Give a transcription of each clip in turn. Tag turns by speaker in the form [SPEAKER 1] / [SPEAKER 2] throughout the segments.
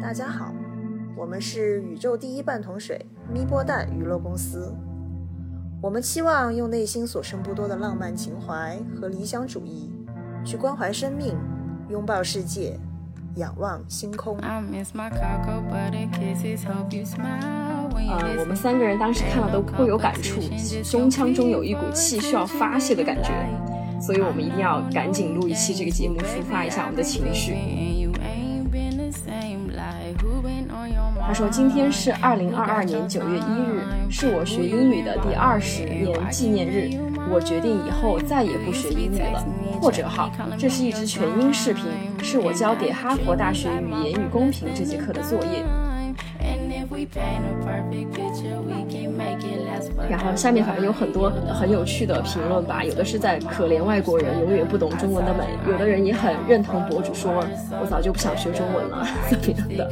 [SPEAKER 1] 大家好，我们是宇宙第一半桶水咪波蛋娱乐公司。我们期望用内心所剩不多的浪漫情怀和理想主义，去关怀生命，拥抱世界，仰望星空。
[SPEAKER 2] 呃，
[SPEAKER 3] 我们三个人当时看了都颇有感触，胸腔中有一股气需要发泄的感觉，所以我们一定要赶紧录一期这个节目，抒发一下我们的情绪。说：“今天是二零二二年九月一日，是我学英语的第二十年纪念日。我决定以后再也不学英语了。”或者号，这是一支全英视频，是我交给哈佛大学语言与公平这节课的作业。然后下面反正有很多很有趣的评论吧，有的是在可怜外国人永远不懂中文的美，有的人也很认同博主说，我早就不想学中文了，怎么样的。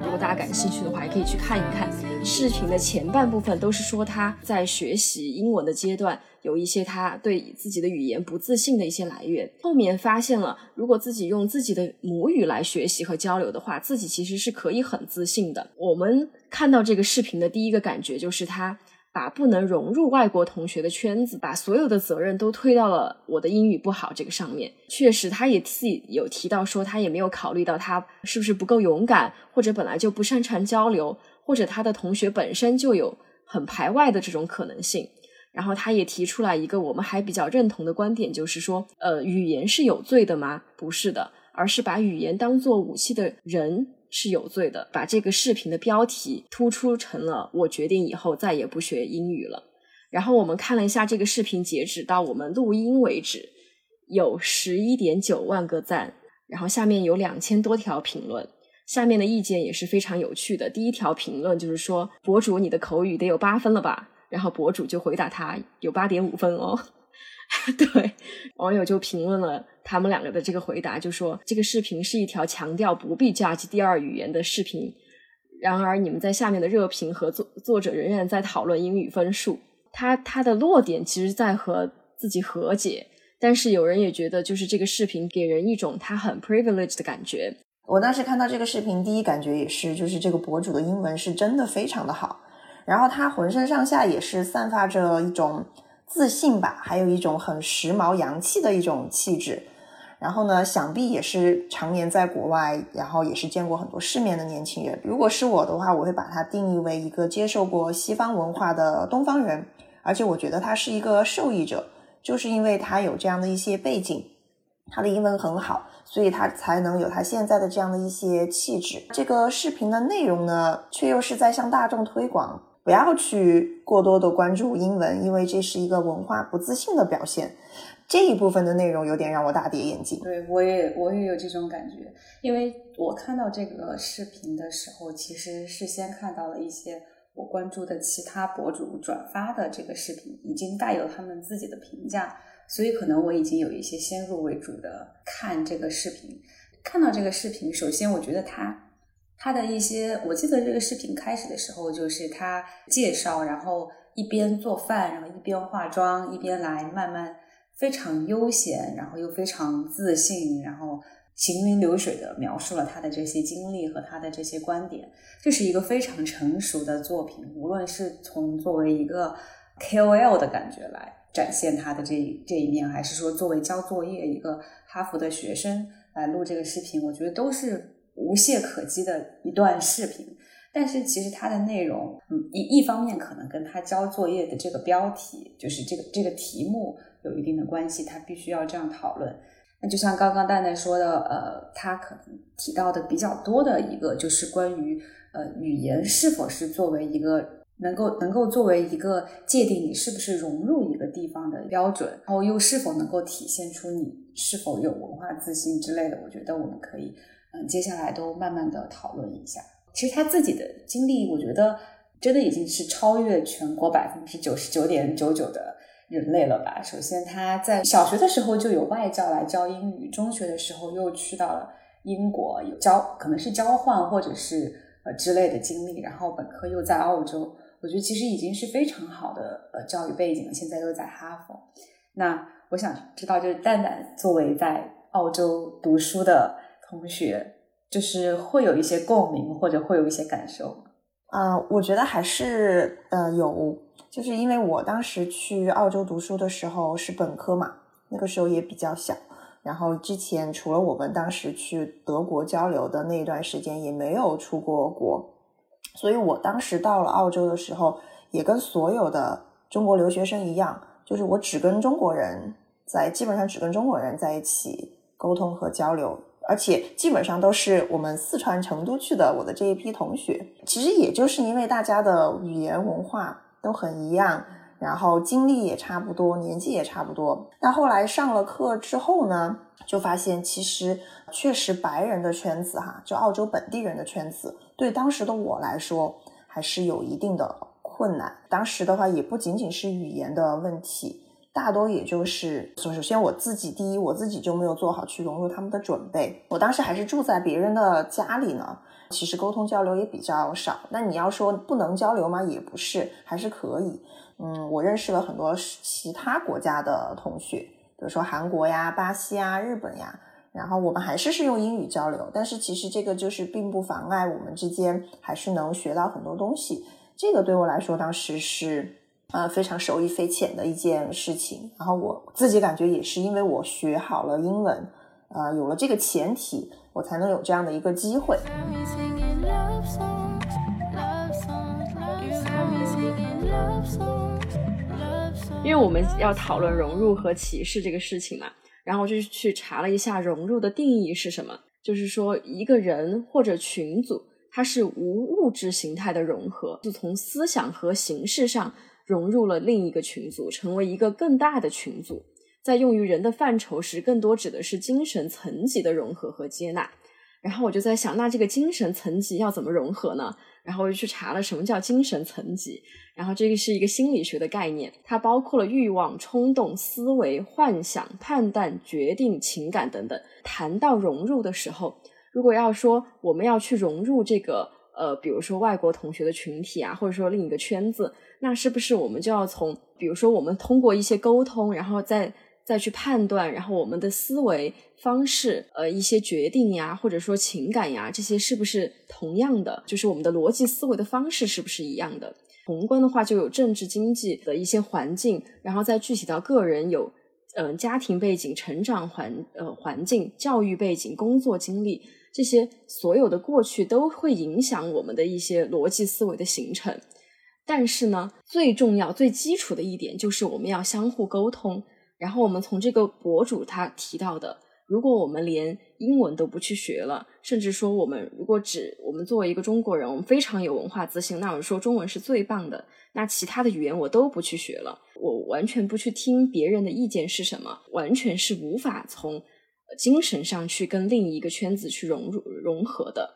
[SPEAKER 3] 如果大家感兴趣的话，也可以去看一看视频的前半部分，都是说他在学习英文的阶段有一些他对自己的语言不自信的一些来源。后面发现了，如果自己用自己的母语来学习和交流的话，自己其实是可以很自信的。我们看到这个视频的第一个感觉就是他。把不能融入外国同学的圈子，把所有的责任都推到了我的英语不好这个上面。确实，他也自己有提到说，他也没有考虑到他是不是不够勇敢，或者本来就不擅长交流，或者他的同学本身就有很排外的这种可能性。然后，他也提出来一个我们还比较认同的观点，就是说，呃，语言是有罪的吗？不是的，而是把语言当做武器的人。是有罪的。把这个视频的标题突出成了“我决定以后再也不学英语了”。然后我们看了一下这个视频，截止到我们录音为止，有十一点九万个赞，然后下面有两千多条评论。下面的意见也是非常有趣的。第一条评论就是说：“博主，你的口语得有八分了吧？”然后博主就回答他：“有八点五分哦。”对，网友就评论了他们两个的这个回答，就说这个视频是一条强调不必加及第二语言的视频。然而，你们在下面的热评和作作者仍然在讨论英语分数。他他的落点其实在和自己和解，但是有人也觉得，就是这个视频给人一种他很 privileged 的感觉。
[SPEAKER 1] 我当时看到这个视频，第一感觉也是，就是这个博主的英文是真的非常的好，然后他浑身上下也是散发着一种。自信吧，还有一种很时髦洋气的一种气质。然后呢，想必也是常年在国外，然后也是见过很多世面的年轻人。如果是我的话，我会把他定义为一个接受过西方文化的东方人，而且我觉得他是一个受益者，就是因为他有这样的一些背景，他的英文很好，所以他才能有他现在的这样的一些气质。这个视频的内容呢，却又是在向大众推广。不要去过多的关注英文，因为这是一个文化不自信的表现。这一部分的内容有点让我大跌眼镜。
[SPEAKER 4] 对我也我也有这种感觉，因为我看到这个视频的时候，其实是先看到了一些我关注的其他博主转发的这个视频，已经带有他们自己的评价，所以可能我已经有一些先入为主的看这个视频。看到这个视频，首先我觉得他。他的一些，我记得这个视频开始的时候，就是他介绍，然后一边做饭，然后一边化妆，一边来慢慢非常悠闲，然后又非常自信，然后行云流水的描述了他的这些经历和他的这些观点，这是一个非常成熟的作品。无论是从作为一个 KOL 的感觉来展现他的这这一面，还是说作为交作业一个哈佛的学生来录这个视频，我觉得都是。无懈可击的一段视频，但是其实它的内容，嗯，一一方面可能跟他交作业的这个标题，就是这个这个题目有一定的关系，他必须要这样讨论。那就像刚刚蛋蛋说的，呃，他可能提到的比较多的一个，就是关于呃语言是否是作为一个能够能够作为一个界定你是不是融入一个地方的标准，然后又是否能够体现出你是否有文化自信之类的，我觉得我们可以。嗯，接下来都慢慢的讨论一下。其实他自己的经历，我觉得真的已经是超越全国百分之九十九点九九的人类了吧。首先，他在小学的时候就有外教来教英语，中学的时候又去到了英国有交，可能是交换或者是呃之类的经历。然后本科又在澳洲，我觉得其实已经是非常好的呃教育背景了。现在又在哈佛，那我想知道，就是蛋蛋作为在澳洲读书的同学，就是会有一些共鸣，或者会有一些感受。
[SPEAKER 1] 啊，我觉得还是呃有，就是因为我当时去澳洲读书的时候是本科嘛，那个时候也比较小，然后之前除了我们当时去德国交流的那一段时间，也没有出过国，所以我当时到了澳洲的时候，也跟所有的中国留学生一样，就是我只跟中国人在，基本上只跟中国人在一起沟通和交流。而且基本上都是我们四川成都去的，我的这一批同学，其实也就是因为大家的语言文化都很一样，然后经历也差不多，年纪也差不多。那后来上了课之后呢，就发现其实确实白人的圈子哈，就澳洲本地人的圈子，对当时的我来说还是有一定的困难。当时的话也不仅仅是语言的问题。大多也就是，首先我自己第一，我自己就没有做好去融入他们的准备。我当时还是住在别人的家里呢，其实沟通交流也比较少。那你要说不能交流吗？也不是，还是可以。嗯，我认识了很多其他国家的同学，比如说韩国呀、巴西啊、日本呀，然后我们还是是用英语交流，但是其实这个就是并不妨碍我们之间还是能学到很多东西。这个对我来说当时是。呃，非常受益匪浅的一件事情。然后我自己感觉也是因为我学好了英文，呃，有了这个前提，我才能有这样的一个机会。
[SPEAKER 3] 因为我们要讨论融入和歧视这个事情嘛，然后我就去查了一下融入的定义是什么，就是说一个人或者群组，它是无物质形态的融合，就从思想和形式上。融入了另一个群组，成为一个更大的群组。在用于人的范畴时，更多指的是精神层级的融合和接纳。然后我就在想，那这个精神层级要怎么融合呢？然后我就去查了什么叫精神层级。然后这个是一个心理学的概念，它包括了欲望、冲动、思维、幻想、判断、决定、情感等等。谈到融入的时候，如果要说我们要去融入这个。呃，比如说外国同学的群体啊，或者说另一个圈子，那是不是我们就要从，比如说我们通过一些沟通，然后再再去判断，然后我们的思维方式，呃，一些决定呀，或者说情感呀，这些是不是同样的？就是我们的逻辑思维的方式是不是一样的？宏观的话就有政治经济的一些环境，然后再具体到个人有，嗯，家庭背景、成长环呃环境、教育背景、工作经历。这些所有的过去都会影响我们的一些逻辑思维的形成，但是呢，最重要、最基础的一点就是我们要相互沟通。然后我们从这个博主他提到的，如果我们连英文都不去学了，甚至说我们如果只我们作为一个中国人，我们非常有文化自信，那我们说中文是最棒的，那其他的语言我都不去学了，我完全不去听别人的意见是什么，完全是无法从。精神上去跟另一个圈子去融入融合的，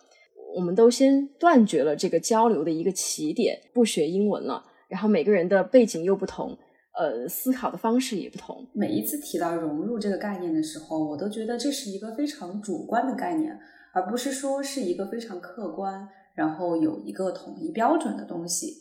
[SPEAKER 3] 我们都先断绝了这个交流的一个起点，不学英文了。然后每个人的背景又不同，呃，思考的方式也不同。
[SPEAKER 4] 每一次提到融入这个概念的时候，我都觉得这是一个非常主观的概念，而不是说是一个非常客观，然后有一个统一标准的东西。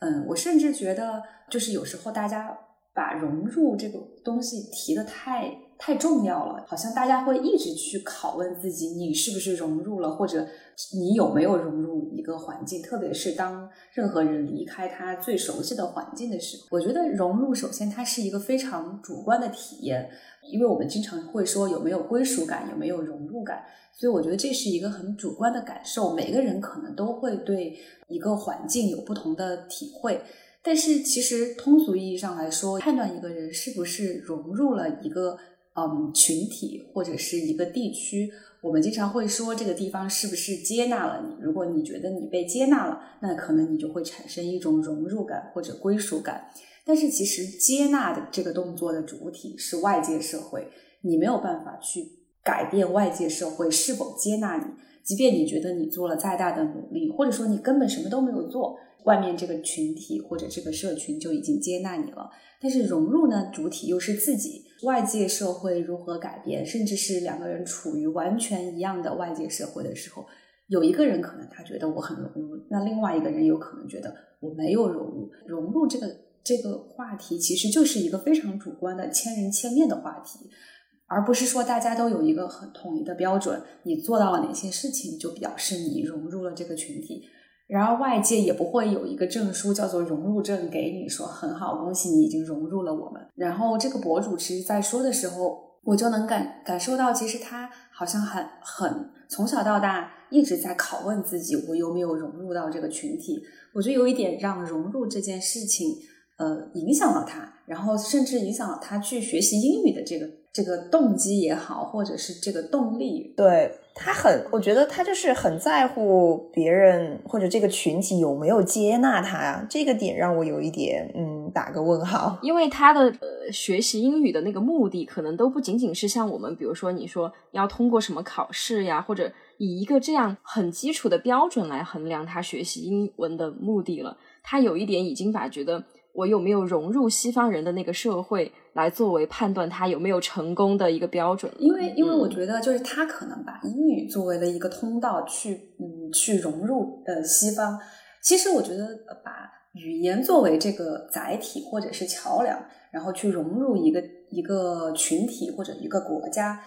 [SPEAKER 4] 嗯，我甚至觉得，就是有时候大家把融入这个东西提的太。太重要了，好像大家会一直去拷问自己，你是不是融入了，或者你有没有融入一个环境？特别是当任何人离开他最熟悉的环境的时候，我觉得融入首先它是一个非常主观的体验，因为我们经常会说有没有归属感，有没有融入感，所以我觉得这是一个很主观的感受，每个人可能都会对一个环境有不同的体会。但是其实通俗意义上来说，判断一个人是不是融入了一个。嗯，群体或者是一个地区，我们经常会说这个地方是不是接纳了你？如果你觉得你被接纳了，那可能你就会产生一种融入感或者归属感。但是其实接纳的这个动作的主体是外界社会，你没有办法去改变外界社会是否接纳你。即便你觉得你做了再大的努力，或者说你根本什么都没有做，外面这个群体或者这个社群就已经接纳你了。但是融入呢，主体又是自己。外界社会如何改变，甚至是两个人处于完全一样的外界社会的时候，有一个人可能他觉得我很融入，那另外一个人有可能觉得我没有融入。融入这个这个话题其实就是一个非常主观的千人千面的话题。而不是说大家都有一个很统一的标准，你做到了哪些事情就表示你融入了这个群体。然而外界也不会有一个证书叫做融入证给你，说很好，恭喜你已经融入了我们。然后这个博主其实在说的时候，我就能感感受到，其实他好像很很从小到大一直在拷问自己，我有没有融入到这个群体。我觉得有一点让融入这件事情，呃，影响了他，然后甚至影响了他去学习英语的这个。这个动机也好，或者是这个动力，
[SPEAKER 1] 对他很，我觉得他就是很在乎别人或者这个群体有没有接纳他呀，这个点让我有一点嗯打个问号。
[SPEAKER 3] 因为他的呃学习英语的那个目的，可能都不仅仅是像我们，比如说你说要通过什么考试呀，或者以一个这样很基础的标准来衡量他学习英文的目的了。他有一点已经把觉得。我有没有融入西方人的那个社会，来作为判断他有没有成功的一个标准？
[SPEAKER 4] 因为，因为我觉得，就是他可能把英语作为了一个通道，去，嗯，去融入呃西方。其实，我觉得把语言作为这个载体或者是桥梁，然后去融入一个一个群体或者一个国家，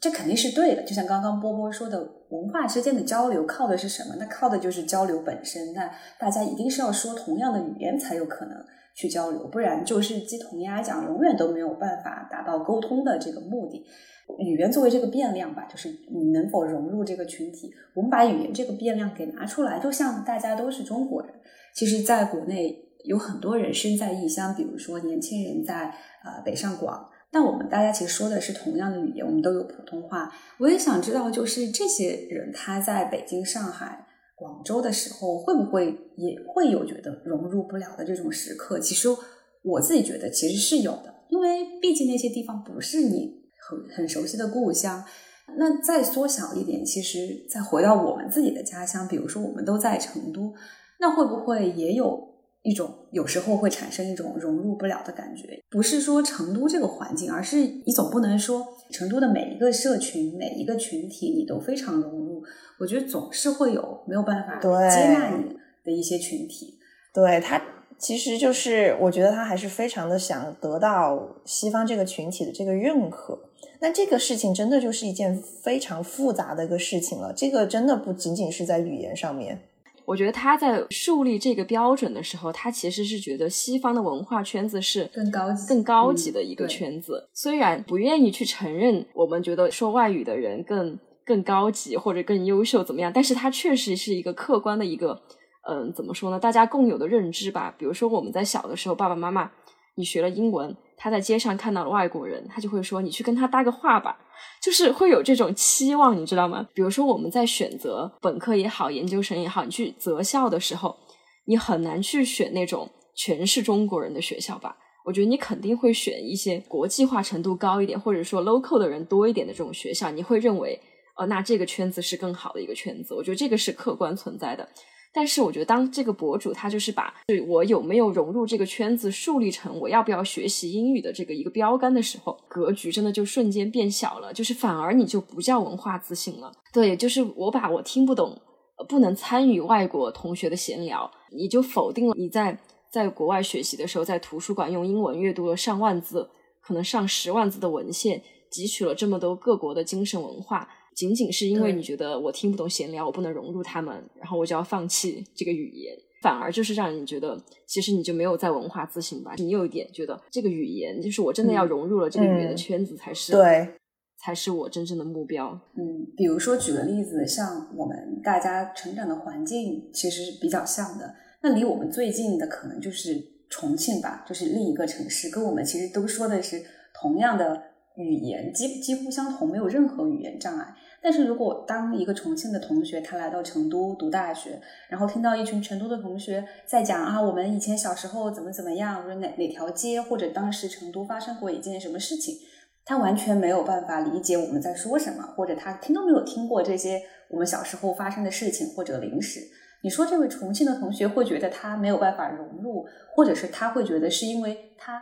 [SPEAKER 4] 这肯定是对的。就像刚刚波波说的，文化之间的交流靠的是什么？那靠的就是交流本身。那大家一定是要说同样的语言才有可能。去交流，不然就是鸡同鸭讲，永远都没有办法达到沟通的这个目的。语言作为这个变量吧，就是你能否融入这个群体。我们把语言这个变量给拿出来，就像大家都是中国人。其实，在国内有很多人身在异乡，比如说年轻人在呃北上广，但我们大家其实说的是同样的语言，我们都有普通话。我也想知道，就是这些人他在北京、上海。广州的时候会不会也会有觉得融入不了的这种时刻？其实我自己觉得其实是有的，因为毕竟那些地方不是你很很熟悉的故乡。那再缩小一点，其实再回到我们自己的家乡，比如说我们都在成都，那会不会也有？一种有时候会产生一种融入不了的感觉，不是说成都这个环境，而是你总不能说成都的每一个社群、每一个群体你都非常融入。我觉得总是会有没有办法接纳你的一些群体。
[SPEAKER 1] 对他，其实就是我觉得他还是非常的想得到西方这个群体的这个认可。那这个事情真的就是一件非常复杂的一个事情了。这个真的不仅仅是在语言上面。
[SPEAKER 3] 我觉得他在树立这个标准的时候，他其实是觉得西方的文化圈子是
[SPEAKER 4] 更高级、
[SPEAKER 3] 更高级的一个圈子。虽然不愿意去承认，我们觉得说外语的人更更高级或者更优秀怎么样，但是它确实是一个客观的一个，嗯，怎么说呢？大家共有的认知吧。比如说我们在小的时候，爸爸妈妈，你学了英文。他在街上看到了外国人，他就会说：“你去跟他搭个话吧。”就是会有这种期望，你知道吗？比如说我们在选择本科也好，研究生也好，你去择校的时候，你很难去选那种全是中国人的学校吧？我觉得你肯定会选一些国际化程度高一点，或者说 local 的人多一点的这种学校。你会认为，呃，那这个圈子是更好的一个圈子。我觉得这个是客观存在的。但是我觉得，当这个博主他就是把对我有没有融入这个圈子树立成我要不要学习英语的这个一个标杆的时候，格局真的就瞬间变小了，就是反而你就不叫文化自信了。对，就是我把我听不懂、不能参与外国同学的闲聊，你就否定了你在在国外学习的时候，在图书馆用英文阅读了上万字、可能上十万字的文献，汲取了这么多各国的精神文化。仅仅是因为你觉得我听不懂闲聊，我不能融入他们，然后我就要放弃这个语言，反而就是让你觉得，其实你就没有在文化自信吧？你有一点觉得这个语言，就是我真的要融入了这个语言的圈子才是
[SPEAKER 1] 对，
[SPEAKER 3] 才是我真正的目标。
[SPEAKER 4] 嗯，比如说举个例子，像我们大家成长的环境其实是比较像的，那离我们最近的可能就是重庆吧，就是另一个城市，跟我们其实都说的是同样的语言，几几乎相同，没有任何语言障碍。但是如果当一个重庆的同学他来到成都读大学，然后听到一群成都的同学在讲啊，我们以前小时候怎么怎么样，或者哪哪条街或者当时成都发生过一件什么事情，他完全没有办法理解我们在说什么，或者他听都没有听过这些我们小时候发生的事情或者零食。你说这位重庆的同学会觉得他没有办法融入，或者是他会觉得是因为他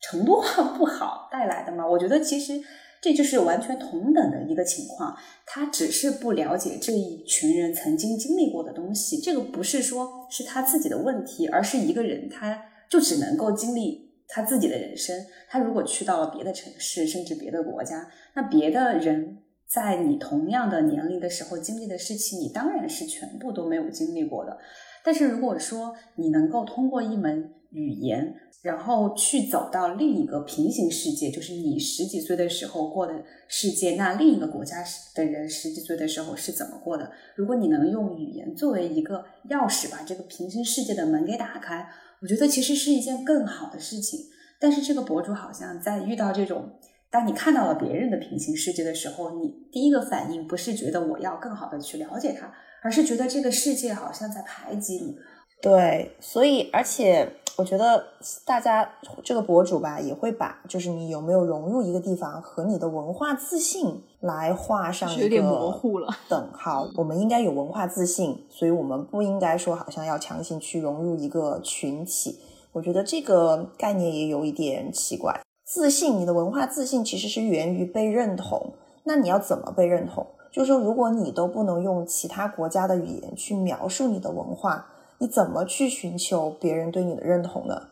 [SPEAKER 4] 成都话不好带来的吗？我觉得其实。这就是完全同等的一个情况，他只是不了解这一群人曾经经历过的东西。这个不是说是他自己的问题，而是一个人他就只能够经历他自己的人生。他如果去到了别的城市，甚至别的国家，那别的人在你同样的年龄的时候经历的事情，你当然是全部都没有经历过的。但是如果说你能够通过一门语言，然后去走到另一个平行世界，就是你十几岁的时候过的世界，那另一个国家的人十几岁的时候是怎么过的？如果你能用语言作为一个钥匙，把这个平行世界的门给打开，我觉得其实是一件更好的事情。但是这个博主好像在遇到这种，当你看到了别人的平行世界的时候，你第一个反应不是觉得我要更好的去了解他，而是觉得这个世界好像在排挤你。
[SPEAKER 1] 对，所以而且。我觉得大家这个博主吧，也会把就是你有没有融入一个地方和你的文化自信来画上一个
[SPEAKER 3] 模糊了
[SPEAKER 1] 等号。我们应该有文化自信，所以我们不应该说好像要强行去融入一个群体。我觉得这个概念也有一点奇怪。自信，你的文化自信其实是源于被认同。那你要怎么被认同？就是说，如果你都不能用其他国家的语言去描述你的文化。你怎么去寻求别人对你的认同呢？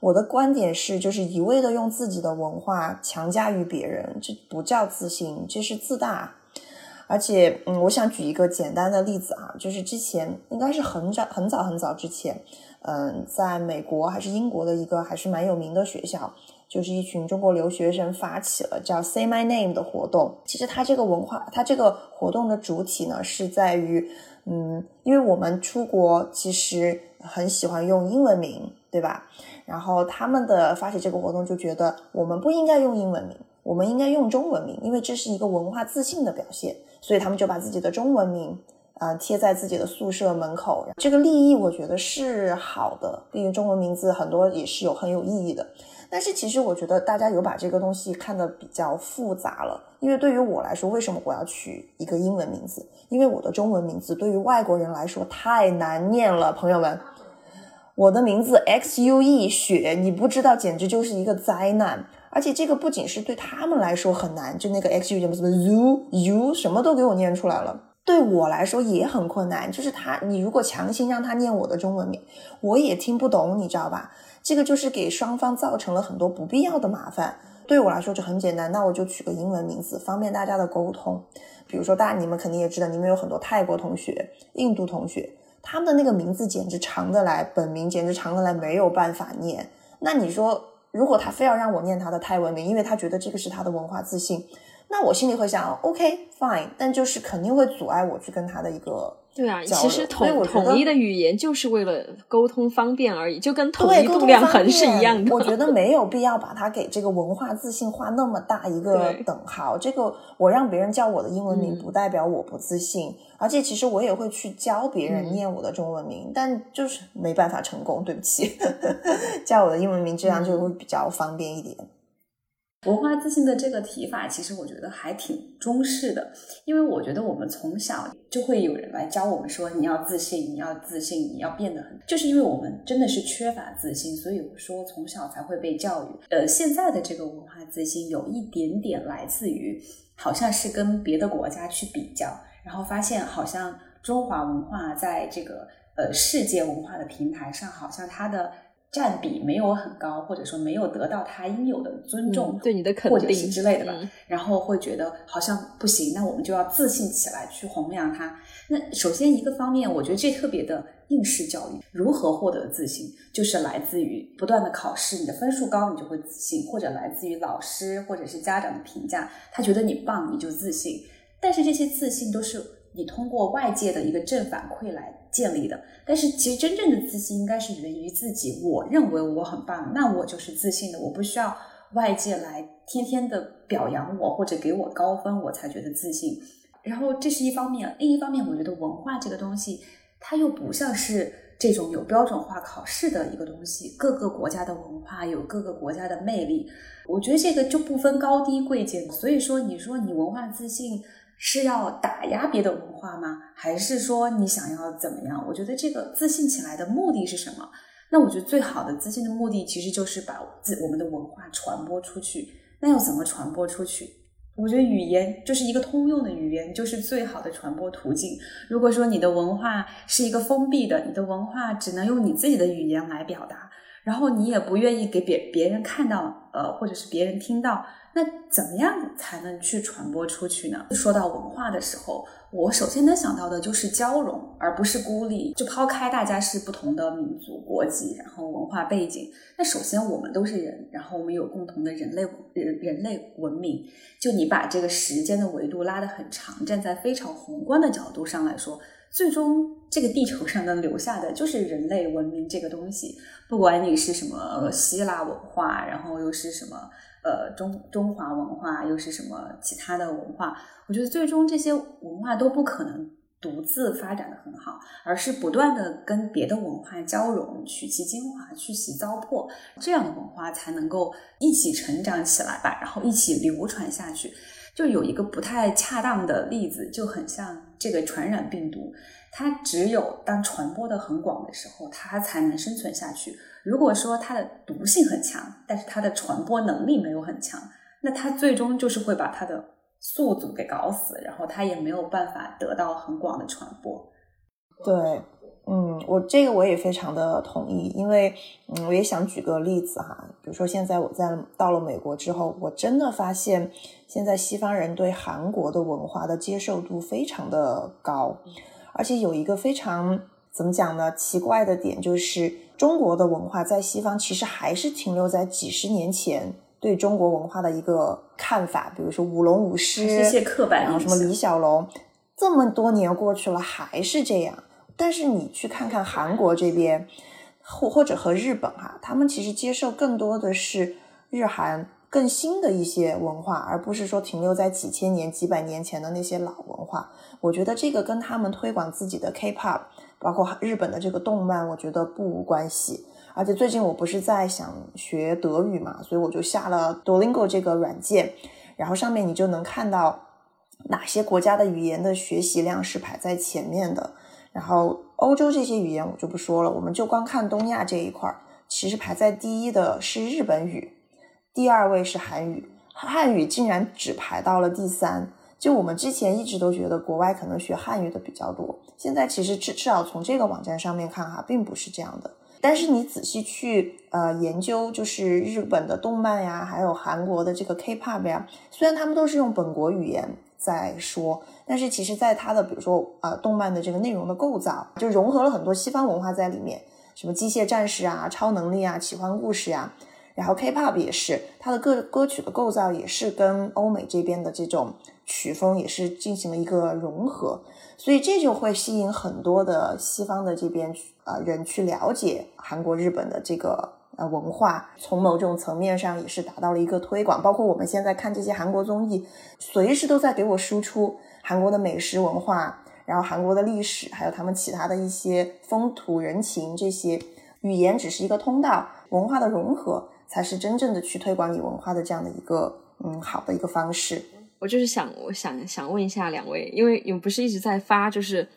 [SPEAKER 1] 我的观点是，就是一味的用自己的文化强加于别人，这不叫自信，这是自大。而且，嗯，我想举一个简单的例子啊，就是之前应该是很早很早很早之前，嗯，在美国还是英国的一个还是蛮有名的学校，就是一群中国留学生发起了叫 “Say My Name” 的活动。其实它这个文化，它这个活动的主体呢，是在于。嗯，因为我们出国其实很喜欢用英文名，对吧？然后他们的发起这个活动就觉得我们不应该用英文名，我们应该用中文名，因为这是一个文化自信的表现。所以他们就把自己的中文名，呃，贴在自己的宿舍门口。这个立意我觉得是好的，毕竟中文名字很多也是有很有意义的。但是其实我觉得大家有把这个东西看得比较复杂了，因为对于我来说，为什么我要取一个英文名字？因为我的中文名字对于外国人来说太难念了，朋友们，我的名字 X U E 雪，你不知道简直就是一个灾难。而且这个不仅是对他们来说很难，就那个 X U 什么什么 U U 什么都给我念出来了，对我来说也很困难。就是他，你如果强行让他念我的中文名，我也听不懂，你知道吧？这个就是给双方造成了很多不必要的麻烦。对我来说就很简单，那我就取个英文名字，方便大家的沟通。比如说，大家你们肯定也知道，你们有很多泰国同学、印度同学，他们的那个名字简直长得来，本名简直长得来，没有办法念。那你说，如果他非要让我念他的泰文名，因为他觉得这个是他的文化自信，那我心里会想，OK fine，但就是肯定会阻碍我去跟他的一个。
[SPEAKER 3] 对啊，其实统统一的语言就是为了沟通方便而已，就跟统
[SPEAKER 1] 一
[SPEAKER 3] 度量衡是一样的。
[SPEAKER 1] 我觉得没有必要把它给这个文化自信画那么大一个等号。这个我让别人叫我的英文名，不代表我不自信。而且其实我也会去教别人念我的中文名，但就是没办法成功，对不起。叫我的英文名，这样就会比较方便一点。
[SPEAKER 4] 文化自信的这个提法，其实我觉得还挺中式的，因为我觉得我们从小就会有人来教我们说，你要自信，你要自信，你要变得很，就是因为我们真的是缺乏自信，所以说从小才会被教育。呃，现在的这个文化自信有一点点来自于，好像是跟别的国家去比较，然后发现好像中华文化在这个呃世界文化的平台上，好像它的。占比没有很高，或者说没有得到他应有的尊重，
[SPEAKER 3] 对你的肯
[SPEAKER 4] 定之类的吧，然后会觉得好像不行，那我们就要自信起来去弘扬它。那首先一个方面，我觉得这特别的应试教育，如何获得自信，就是来自于不断的考试，你的分数高，你就会自信，或者来自于老师或者是家长的评价，他觉得你棒，你就自信。但是这些自信都是。你通过外界的一个正反馈来建立的，但是其实真正的自信应该是源于自己。我认为我很棒，那我就是自信的。我不需要外界来天天的表扬我或者给我高分，我才觉得自信。然后这是一方面，另一方面，我觉得文化这个东西，它又不像是这种有标准化考试的一个东西。各个国家的文化有各个国家的魅力，我觉得这个就不分高低贵贱。所以说，你说你文化自信。是要打压别的文化吗？还是说你想要怎么样？我觉得这个自信起来的目的是什么？那我觉得最好的自信的目的其实就是把自我们的文化传播出去。那要怎么传播出去？我觉得语言就是一个通用的语言，就是最好的传播途径。如果说你的文化是一个封闭的，你的文化只能用你自己的语言来表达，然后你也不愿意给别别人看到，呃，或者是别人听到，那怎么样才能去传播出去呢？说到文化的时候，我首先能想到的就是交融，而不是孤立。就抛开大家是不同的民族、国籍，然后文化背景，那首先我们都是人，然后我们有共同的人类人人类文明。就你把这个时间的维度拉得很长，站在非常宏观的角度上来说。最终，这个地球上能留下的就是人类文明这个东西。不管你是什么希腊文化，然后又是什么呃中中华文化，又是什么其他的文化，我觉得最终这些文化都不可能独自发展的很好，而是不断的跟别的文化交融，取其精华，去其糟粕，这样的文化才能够一起成长起来吧，然后一起流传下去。就有一个不太恰当的例子，就很像这个传染病毒，它只有当传播的很广的时候，它才能生存下去。如果说它的毒性很强，但是它的传播能力没有很强，那它最终就是会把它的宿主给搞死，然后它也没有办法得到很广的传播。
[SPEAKER 1] 对。嗯，我这个我也非常的同意，因为嗯，我也想举个例子哈，比如说现在我在到了美国之后，我真的发现现在西方人对韩国的文化的接受度非常的高，而且有一个非常怎么讲呢？奇怪的点就是中国的文化在西方其实还是停留在几十年前对中国文化的一个看法，比如说舞龙舞狮，
[SPEAKER 4] 这些刻板
[SPEAKER 1] 然后什么李小龙，这么多年过去了还是这样。但是你去看看韩国这边，或或者和日本哈，他们其实接受更多的是日韩更新的一些文化，而不是说停留在几千年、几百年前的那些老文化。我觉得这个跟他们推广自己的 K-pop，包括日本的这个动漫，我觉得不无关系。而且最近我不是在想学德语嘛，所以我就下了 Duolingo 这个软件，然后上面你就能看到哪些国家的语言的学习量是排在前面的。然后欧洲这些语言我就不说了，我们就光看东亚这一块儿，其实排在第一的是日本语，第二位是韩语，汉语竟然只排到了第三。就我们之前一直都觉得国外可能学汉语的比较多，现在其实至至少从这个网站上面看哈，并不是这样的。但是你仔细去呃研究，就是日本的动漫呀，还有韩国的这个 K-pop 呀，虽然他们都是用本国语言。在说，但是其实，在它的比如说呃，动漫的这个内容的构造，就融合了很多西方文化在里面，什么机械战士啊、超能力啊、奇幻故事呀，然后 K-pop 也是，它的歌歌曲的构造也是跟欧美这边的这种曲风也是进行了一个融合，所以这就会吸引很多的西方的这边呃人去了解韩国、日本的这个。呃，文化从某种层面上也是达到了一个推广，包括我们现在看这些韩国综艺，随时都在给我输出韩国的美食文化，然后韩国的历史，还有他们其他的一些风土人情这些语言只是一个通道，文化的融合才是真正的去推广你文化的这样的一个嗯好的一个方式。
[SPEAKER 3] 我就是想，我想想问一下两位，因为你们不是一直在发，就是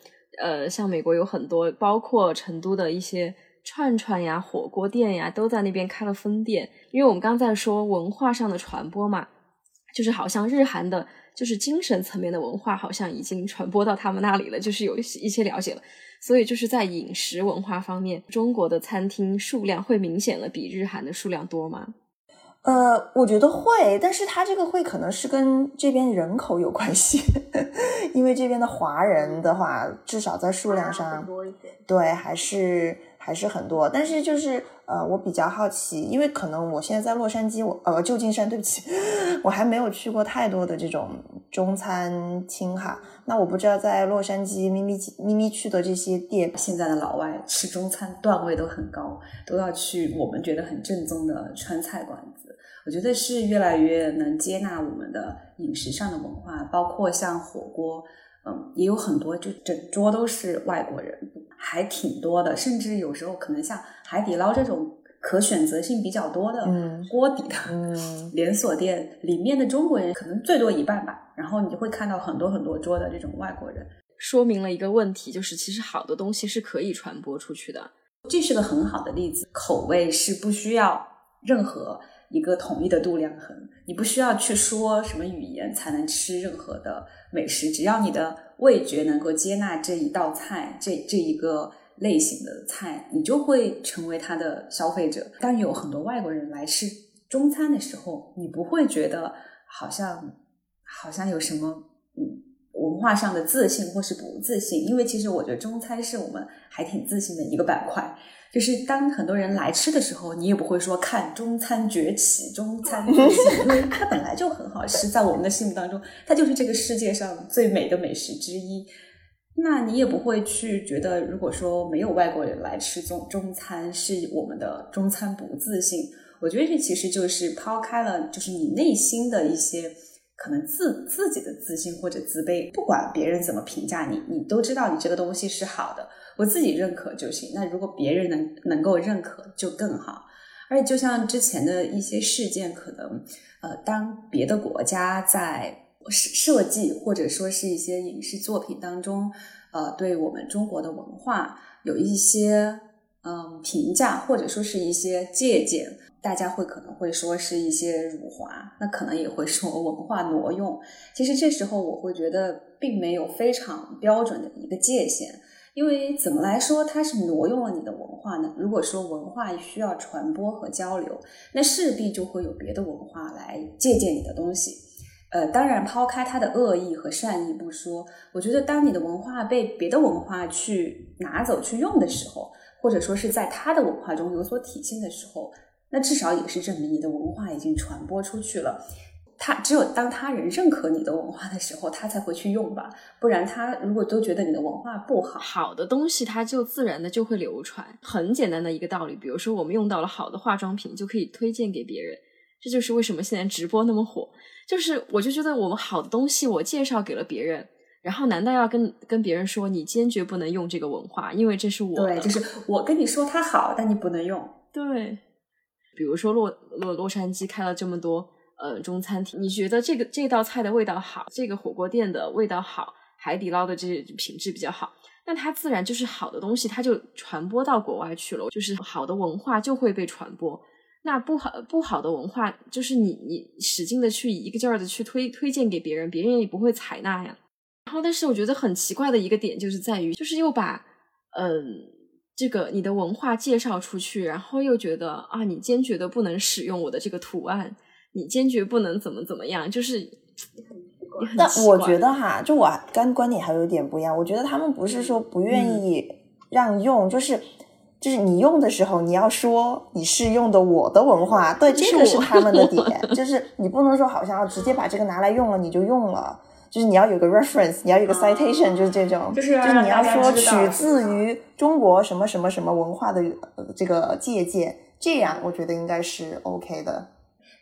[SPEAKER 3] 呃，像美国有很多，包括成都的一些。串串呀，火锅店呀，都在那边开了分店。因为我们刚在说文化上的传播嘛，就是好像日韩的，就是精神层面的文化，好像已经传播到他们那里了，就是有一些一些了解了。所以就是在饮食文化方面，中国的餐厅数量会明显的比日韩的数量多吗？
[SPEAKER 1] 呃，我觉得会，但是它这个会可能是跟这边人口有关系，因为这边的华人的话，至少在数量上，对，还是。还是很多，但是就是呃，我比较好奇，因为可能我现在在洛杉矶，我呃旧金山，对不起，我还没有去过太多的这种中餐厅哈。那我不知道在洛杉矶咪咪咪咪去的这些店，
[SPEAKER 4] 现在的老外吃中餐段位都很高，都要去我们觉得很正宗的川菜馆子。我觉得是越来越能接纳我们的饮食上的文化，包括像火锅。嗯，也有很多，就整桌都是外国人，还挺多的。甚至有时候可能像海底捞这种可选择性比较多的锅底的 连锁店，里面的中国人可能最多一半吧。然后你就会看到很多很多桌的这种外国人，
[SPEAKER 3] 说明了一个问题，就是其实好的东西是可以传播出去的。
[SPEAKER 4] 这是个很好的例子，口味是不需要任何。一个统一的度量衡，你不需要去说什么语言才能吃任何的美食，只要你的味觉能够接纳这一道菜，这这一个类型的菜，你就会成为它的消费者。当有很多外国人来吃中餐的时候，你不会觉得好像好像有什么嗯文化上的自信或是不自信，因为其实我觉得中餐是我们还挺自信的一个板块。就是当很多人来吃的时候，你也不会说看中餐崛起，中餐崛起，因为它本来就很好吃，在我们的心目当中，它就是这个世界上最美的美食之一。那你也不会去觉得，如果说没有外国人来吃中中餐，是我们的中餐不自信。我觉得这其实就是抛开了，就是你内心的一些可能自自己的自信或者自卑，不管别人怎么评价你，你都知道你这个东西是好的。我自己认可就行。那如果别人能能够认可，就更好。而且就像之前的一些事件，可能呃，当别的国家在设设计或者说是一些影视作品当中，呃，对我们中国的文化有一些嗯评价，或者说是一些借鉴，大家会可能会说是一些辱华，那可能也会说文化挪用。其实这时候我会觉得，并没有非常标准的一个界限。因为怎么来说，它是挪用了你的文化呢？如果说文化需要传播和交流，那势必就会有别的文化来借鉴你的东西。呃，当然抛开它的恶意和善意不说，我觉得当你的文化被别的文化去拿走去用的时候，或者说是在他的文化中有所体现的时候，那至少也是证明你的文化已经传播出去了。他只有当他人认可你的文化的时候，他才会去用吧。不然，他如果都觉得你的文化不好，
[SPEAKER 3] 好的东西它就自然的就会流传。很简单的一个道理，比如说我们用到了好的化妆品，就可以推荐给别人。这就是为什么现在直播那么火。就是我就觉得我们好的东西，我介绍给了别人，然后难道要跟跟别人说你坚决不能用这个文化，因为这是我
[SPEAKER 4] 对，就是我跟你说它好，但你不能用。
[SPEAKER 3] 对，比如说洛洛洛杉矶开了这么多。呃，中餐厅，你觉得这个这道菜的味道好，这个火锅店的味道好，海底捞的这些品质比较好，那它自然就是好的东西，它就传播到国外去了，就是好的文化就会被传播。那不好不好的文化，就是你你使劲的去一个劲儿的去推推荐给别人，别人也不会采纳呀。然后，但是我觉得很奇怪的一个点就是在于，就是又把嗯这个你的文化介绍出去，然后又觉得啊，你坚决的不能使用我的这个图案。你坚决不能怎么怎么样，就是。
[SPEAKER 1] 但我觉得哈，就我跟观点还有点不一样。我觉得他们不是说不愿意让用，就是就是你用的时候，你要说你是用的我的文化，对，这个是他们的点。就是你不能说好像要直接把这个拿来用了你就用了，就是你要有个 reference，你要有个 citation，就是这种，
[SPEAKER 4] 就是
[SPEAKER 1] 就是你要说取自于中国什么什么什么文化的这个借鉴，这样我觉得应该是 OK 的。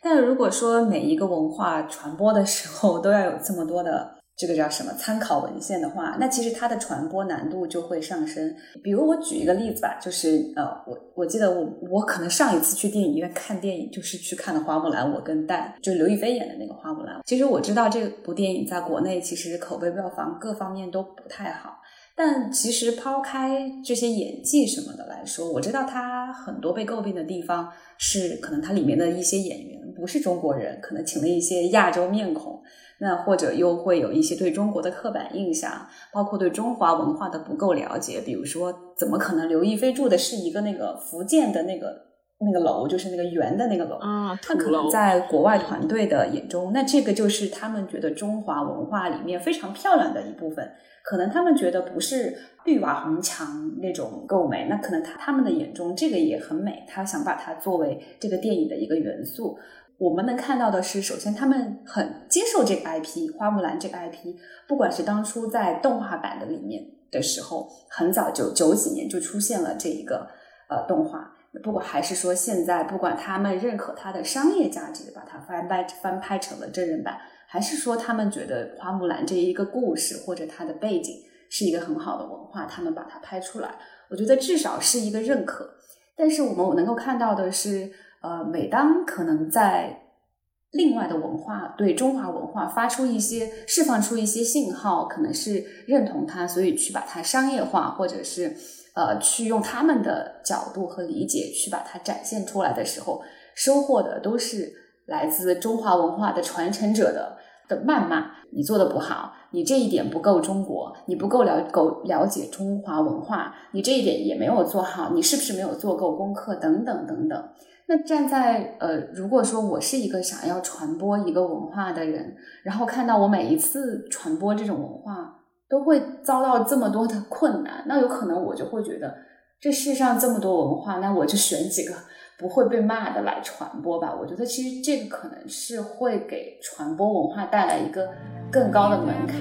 [SPEAKER 4] 但如果说每一个文化传播的时候 都要有这么多的这个叫什么参考文献的话，那其实它的传播难度就会上升。比如我举一个例子吧，就是呃，我我记得我我可能上一次去电影院看电影就是去看的《花木兰》，我跟蛋就刘亦菲演的那个《花木兰》。其实我知道这部电影在国内其实口碑票房各方面都不太好。但其实抛开这些演技什么的来说，我知道他很多被诟病的地方是可能它里面的一些演员不是中国人，可能请了一些亚洲面孔，那或者又会有一些对中国的刻板印象，包括对中华文化的不够了解。比如说，怎么可能刘亦菲住的是一个那个福建的那个那个楼，就是那个圆的那个楼
[SPEAKER 3] 啊？
[SPEAKER 4] 他可能在国外团队的眼中，那这个就是他们觉得中华文化里面非常漂亮的一部分。可能他们觉得不是绿瓦红墙那种够美，那可能他他们的眼中这个也很美，他想把它作为这个电影的一个元素。我们能看到的是，首先他们很接受这个 IP，花木兰这个 IP，不管是当初在动画版的里面的时候，很早就九几年就出现了这一个呃动画，不管还是说现在，不管他们认可它的商业价值，把它翻拍翻拍成了真人版。还是说他们觉得花木兰这一个故事或者它的背景是一个很好的文化，他们把它拍出来，我觉得至少是一个认可。但是我们能够看到的是，呃，每当可能在另外的文化对中华文化发出一些释放出一些信号，可能是认同它，所以去把它商业化，或者是呃去用他们的角度和理解去把它展现出来的时候，收获的都是来自中华文化的传承者的。的谩骂，你做的不好，你这一点不够中国，你不够了够了解中华文化，你这一点也没有做好，你是不是没有做够功课？等等等等。那站在呃，如果说我是一个想要传播一个文化的人，然后看到我每一次传播这种文化都会遭到这么多的困难，那有可能我就会觉得，这世上这么多文化，那我就选几个不会被骂的来传播吧。我觉得其实这个可能是会给传播文化带来一个更高的门槛。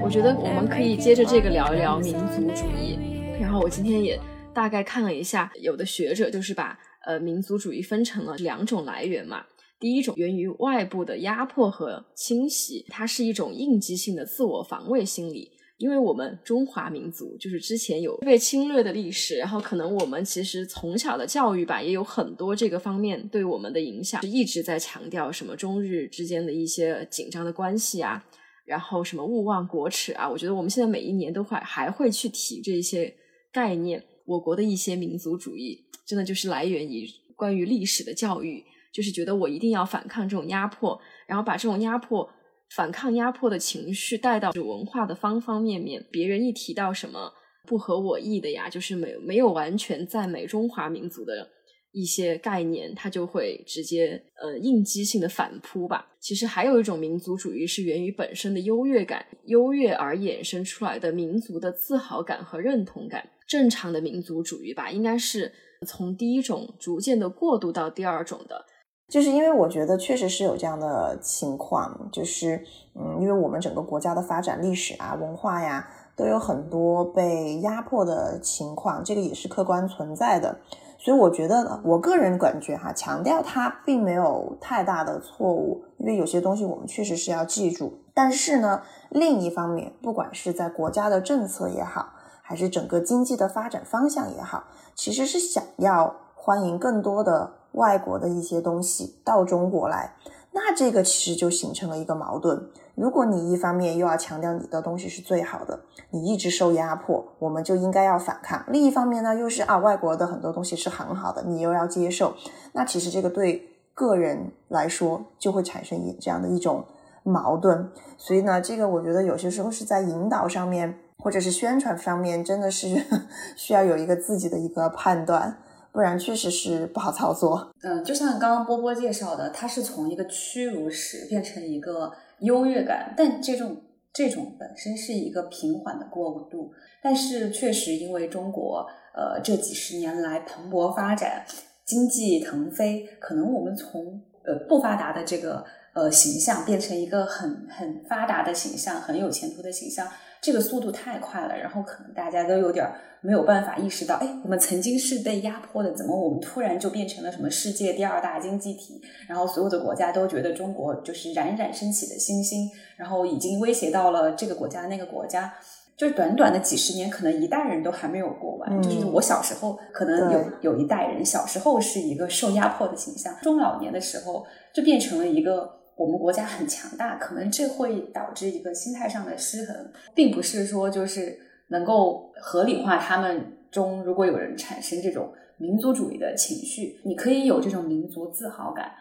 [SPEAKER 3] 我觉得我们可以接着这个聊一聊民族主义。然后我今天也大概看了一下，有的学者就是把呃民族主义分成了两种来源嘛。第一种源于外部的压迫和侵袭，它是一种应激性的自我防卫心理。因为我们中华民族就是之前有被侵略的历史，然后可能我们其实从小的教育吧，也有很多这个方面对我们的影响，是一直在强调什么中日之间的一些紧张的关系啊。然后什么勿忘国耻啊？我觉得我们现在每一年都会还会去提这些概念。我国的一些民族主义，真的就是来源于关于历史的教育，就是觉得我一定要反抗这种压迫，然后把这种压迫、反抗压迫的情绪带到文化的方方面面。别人一提到什么不合我意的呀，就是没没有完全赞美中华民族的。一些概念，它就会直接呃应激性的反扑吧。其实还有一种民族主义是源于本身的优越感，优越而衍生出来的民族的自豪感和认同感。正常的民族主义吧，应该是从第一种逐渐的过渡到第二种的。
[SPEAKER 1] 就是因为我觉得确实是有这样的情况，就是嗯，因为我们整个国家的发展历史啊、文化呀，都有很多被压迫的情况，这个也是客观存在的。所以我觉得，我个人感觉哈，强调它并没有太大的错误，因为有些东西我们确实是要记住。但是呢，另一方面，不管是在国家的政策也好，还是整个经济的发展方向也好，其实是想要欢迎更多的外国的一些东西到中国来，那这个其实就形成了一个矛盾。如果你一方面又要强调你的东西是最好的，你一直受压迫，我们就应该要反抗；另一方面呢，又是啊，外国的很多东西是很好的，你又要接受。那其实这个对个人来说就会产生一这样的一种矛盾。所以呢，这个我觉得有些时候是在引导上面，或者是宣传方面，真的是 需要有一个自己的一个判断，不然确实是不好操作。
[SPEAKER 4] 嗯，就像刚刚波波介绍的，它是从一个屈辱史变成一个。优越感，但这种这种本身是一个平缓的过渡，但是确实因为中国呃这几十年来蓬勃发展，经济腾飞，可能我们从呃不发达的这个呃形象变成一个很很发达的形象，很有前途的形象。这个速度太快了，然后可能大家都有点没有办法意识到，哎，我们曾经是被压迫的，怎么我们突然就变成了什么世界第二大经济体？然后所有的国家都觉得中国就是冉冉升起的星星，然后已经威胁到了这个国家那个国家。就是短短的几十年，可能一代人都还没有过完。就是我小时候，可能有有一代人小时候是一个受压迫的形象，中老年的时候就变成了一个。我们国家很强大，可能这会导致一个心态上的失衡，并不是说就是能够合理化他们中如果有人产生这种民族主义的情绪，你可以有这种民族自豪感。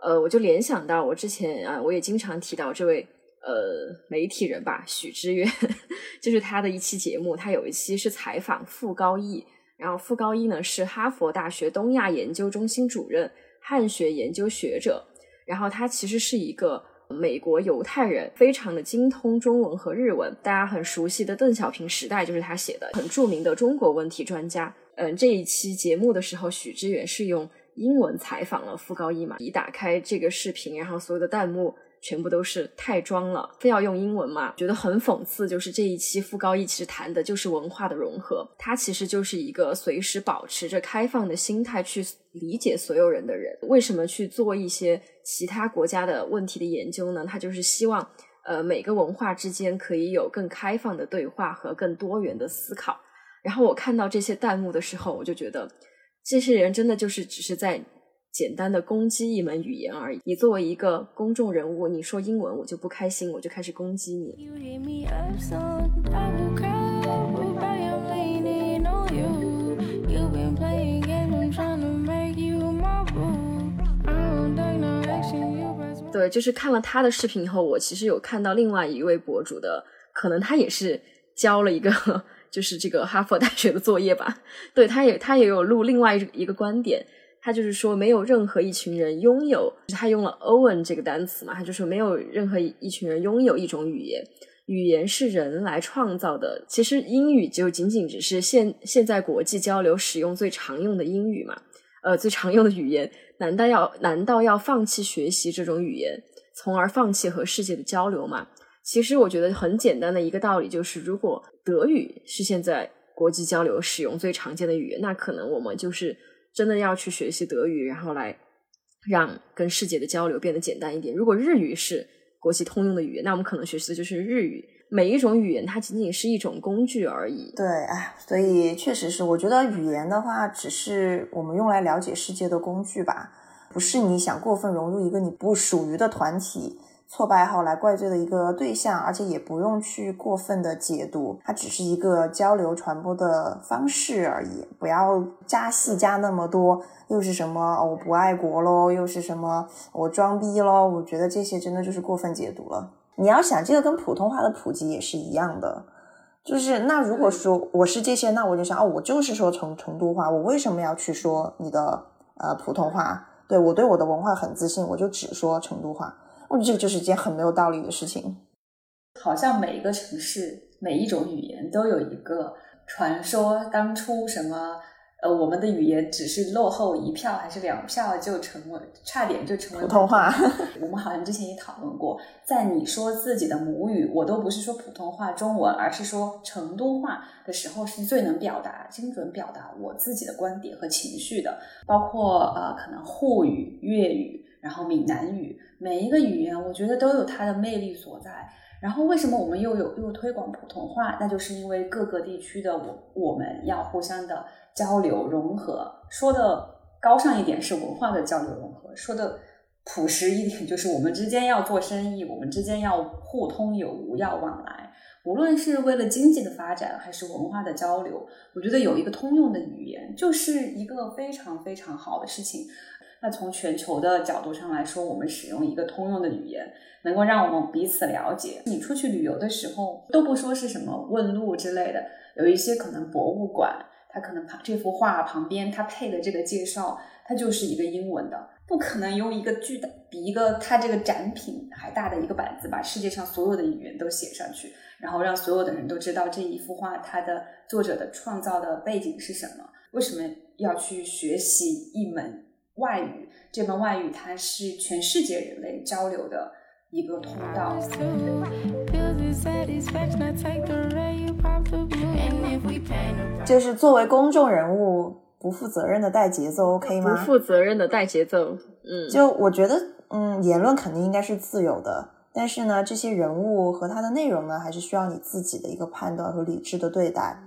[SPEAKER 3] 呃，我就联想到我之前啊，我也经常提到这位呃媒体人吧，许知远，就是他的一期节目，他有一期是采访傅高义，然后傅高义呢是哈佛大学东亚研究中心主任，汉学研究学者。然后他其实是一个美国犹太人，非常的精通中文和日文。大家很熟悉的《邓小平时代》就是他写的，很著名的中国问题专家。嗯，这一期节目的时候，许知远是用英文采访了傅高义嘛？一打开这个视频，然后所有的弹幕。全部都是太装了，非要用英文嘛？觉得很讽刺。就是这一期傅高义其实谈的就是文化的融合，他其实就是一个随时保持着开放的心态去理解所有人的人。为什么去做一些其他国家的问题的研究呢？他就是希望，呃，每个文化之间可以有更开放的对话和更多元的思考。然后我看到这些弹幕的时候，我就觉得这些人真的就是只是在。简单的攻击一门语言而已。你作为一个公众人物，你说英文我就不开心，我就开始攻击你。对，就是看了他的视频以后，我其实有看到另外一位博主的，可能他也是交了一个就是这个哈佛大学的作业吧。对，他也他也有录另外一个观点，他就是说没有任何一群人拥有，他用了 “own” 这个单词嘛，他就说没有任何一群人拥有一种语言。语言是人来创造的，其实英语就仅仅只是现现在国际交流使用最常用的英语嘛，呃，最常用的语言，难道要难道要放弃学习这种语言，从而放弃和世界的交流吗？其实我觉得很简单的一个道理就是，如果德语是现在国际交流使用最常见的语言，那可能我们就是真的要去学习德语，然后来让跟世界的交流变得简单一点。如果日语是。国际通用的语言，那我们可能学习的就是日语。每一种语言，它仅仅是一种工具而已。
[SPEAKER 1] 对，哎，所以确实是，我觉得语言的话，只是我们用来了解世界的工具吧，不是你想过分融入一个你不属于的团体。挫败后来怪罪的一个对象，而且也不用去过分的解读，它只是一个交流传播的方式而已，不要加戏加那么多，又是什么我不爱国喽，又是什么我装逼喽，我觉得这些真的就是过分解读了。你要想这个跟普通话的普及也是一样的，就是那如果说我是这些，那我就想哦，我就是说成成都话，我为什么要去说你的呃普通话？对我对我的文化很自信，我就只说成都话。我觉得这个就是一件很没有道理的事情。
[SPEAKER 4] 好像每一个城市、每一种语言都有一个传说，当初什么呃，我们的语言只是落后一票还是两票就成为差点就成为
[SPEAKER 1] 普通话。
[SPEAKER 4] 我们好像之前也讨论过，在你说自己的母语，我都不是说普通话、中文，而是说成都话的时候，是最能表达、精准表达我自己的观点和情绪的。包括呃，可能沪语、粤语。然后闽南语，每一个语言我觉得都有它的魅力所在。然后为什么我们又有又推广普通话？那就是因为各个地区的我我们要互相的交流融合。说的高尚一点是文化的交流融合，说的朴实一点就是我们之间要做生意，我们之间要互通有无，要往来。无论是为了经济的发展还是文化的交流，我觉得有一个通用的语言就是一个非常非常好的事情。那从全球的角度上来说，我们使用一个通用的语言，能够让我们彼此了解。你出去旅游的时候，都不说是什么问路之类的，有一些可能博物馆，它可能旁这幅画旁边它配的这个介绍，它就是一个英文的，不可能用一个巨大比一个它这个展品还大的一个板子，把世界上所有的语言都写上去，然后让所有的人都知道这一幅画它的作者的创造的背景是什么，为什么要去学习一门。外语这门外语，它是全世界人类交流的一个通道。
[SPEAKER 1] 就是作为公众人物不负责任的带节奏，OK 吗？
[SPEAKER 3] 不负责任的带节奏，嗯，
[SPEAKER 1] 就我觉得，嗯，言论肯定应该是自由的，但是呢，这些人物和他的内容呢，还是需要你自己的一个判断和理智的对待。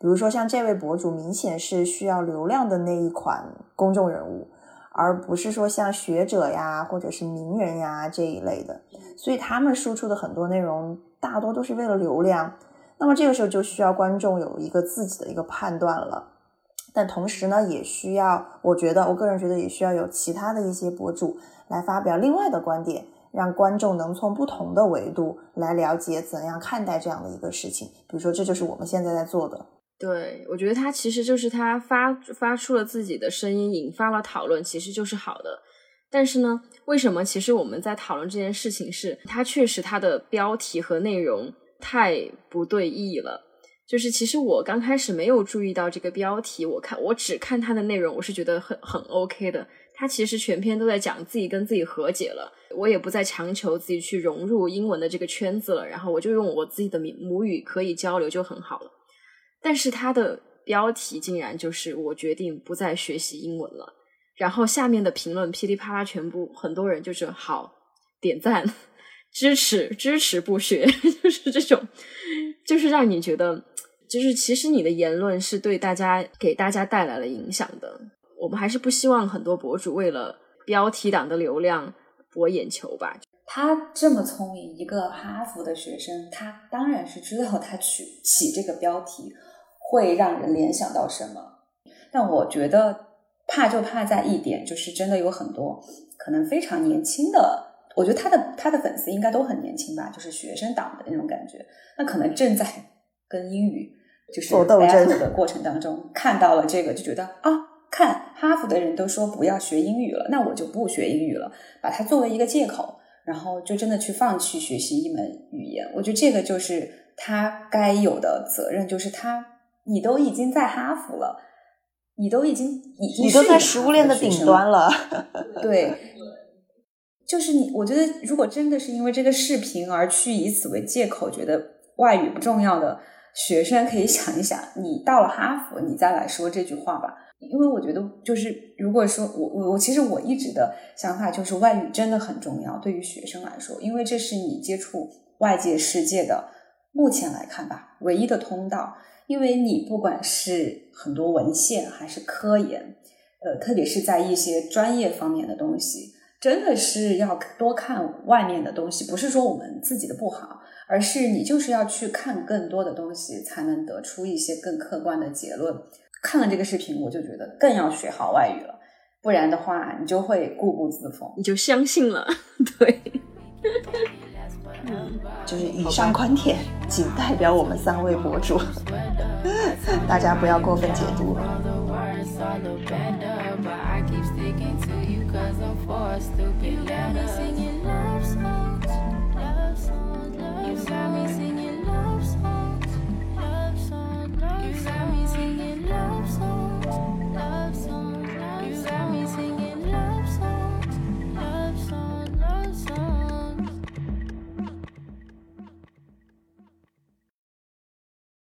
[SPEAKER 1] 比如说，像这位博主，明显是需要流量的那一款公众人物。而不是说像学者呀，或者是名人呀这一类的，所以他们输出的很多内容大多都是为了流量。那么这个时候就需要观众有一个自己的一个判断了。但同时呢，也需要，我觉得，我个人觉得也需要有其他的一些博主来发表另外的观点，让观众能从不同的维度来了解怎样看待这样的一个事情。比如说，这就是我们现在在做的。
[SPEAKER 3] 对，我觉得他其实就是他发发出了自己的声音，引发了讨论，其实就是好的。但是呢，为什么其实我们在讨论这件事情是，他确实他的标题和内容太不对意了。就是其实我刚开始没有注意到这个标题，我看我只看他的内容，我是觉得很很 OK 的。他其实全篇都在讲自己跟自己和解了，我也不再强求自己去融入英文的这个圈子了，然后我就用我自己的母语可以交流就很好了。但是它的标题竟然就是“我决定不再学习英文了”，然后下面的评论噼里啪啦，全部很多人就是好点赞、支持、支持不学，就是这种，就是让你觉得，就是其实你的言论是对大家给大家带来了影响的。我们还是不希望很多博主为了标题党的流量博眼球吧。
[SPEAKER 4] 他这么聪明，一个哈佛的学生，他当然是知道他取起这个标题。会让人联想到什么？但我觉得怕就怕在一点，就是真的有很多可能非常年轻的我觉得他的他的粉丝应该都很年轻吧，就是学生党的那种感觉。那可能正在跟英语就是 battle 的过程当中，看到了这个，就觉得啊，看哈佛的人都说不要学英语了，那我就不学英语了，把它作为一个借口，然后就真的去放弃学习一门语言。我觉得这个就是他该有的责任，就是他你都已经在哈佛了，你都已经已经
[SPEAKER 1] 你都在食物链的顶端了，
[SPEAKER 4] 对。就是你，我觉得如果真的是因为这个视频而去以此为借口，觉得外语不重要的学生，可以想一想，你到了哈佛，你再来说这句话吧。因为我觉得，就是如果说我我我，其实我一直的想法就是，外语真的很重要，对于学生来说，因为这是你接触外界世界的目前来看吧，唯一的通道。因为你不管是很多文献还是科研，呃，特别是在一些专业方面的东西。真的是要多看外面的东西，不是说我们自己的不好，而是你就是要去看更多的东西，才能得出一些更客观的结论。看了这个视频我就觉得更要学好外语了不然的话你就会固步自封
[SPEAKER 3] 你就相信了 对
[SPEAKER 1] 就是以上观点仅代表我们三位博主 大家不要过分解读 Got me singing love songs.